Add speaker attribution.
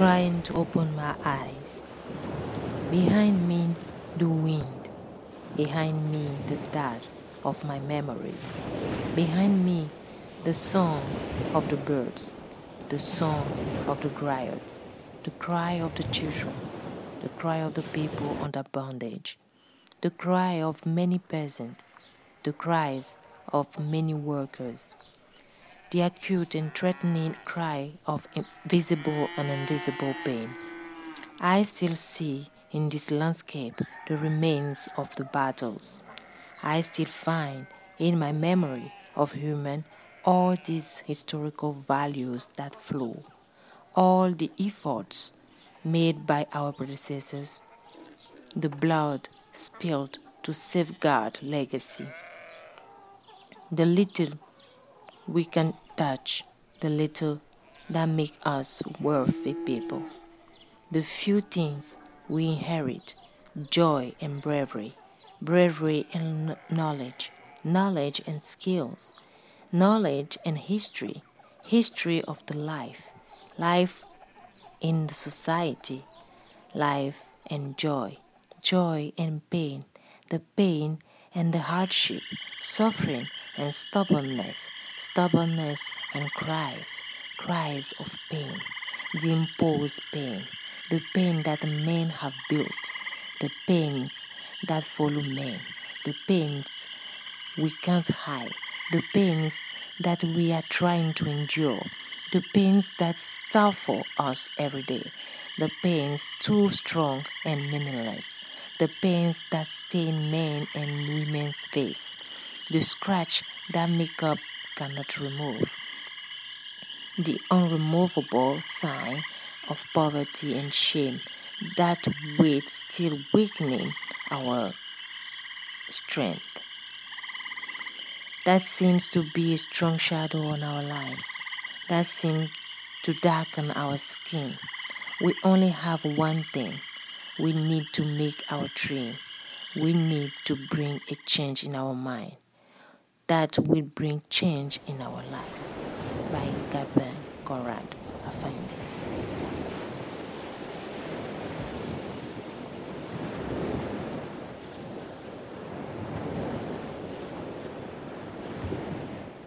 Speaker 1: trying to open my eyes. Behind me, the wind. Behind me, the dust of my memories. Behind me, the songs of the birds, the song of the griots, the cry of the children, the cry of the people under bondage, the cry of many peasants, the cries of many workers, the acute and threatening cry of visible and invisible pain. I still see in this landscape the remains of the battles. I still find in my memory of human all these historical values that flow, all the efforts made by our predecessors, the blood spilled to safeguard legacy. The little we can touch, the little that make us worthy people. The few things we inherit, joy and bravery, bravery and knowledge, knowledge and skills, knowledge and history, history of the life, life in the society, life and joy, joy and pain, the pain and the hardship, suffering and stubbornness, stubbornness and cries, cries of pain, the imposed pain, the pain that men have built, the pains that follow men, the pains we can't hide, the pains that we are trying to endure, the pains that stifle us every day, the pains too strong and meaningless, the pains that stain men and women's face, the scratch that makeup cannot remove, the unremovable sign of poverty and shame that weight still weakening our strength. That seems to be a strong shadow on our lives. That seems to darken our skin. We only have one thing. We need to make our dream. We need to bring a change in our mind that will bring change in our life. By Gabriel Conrad Afande.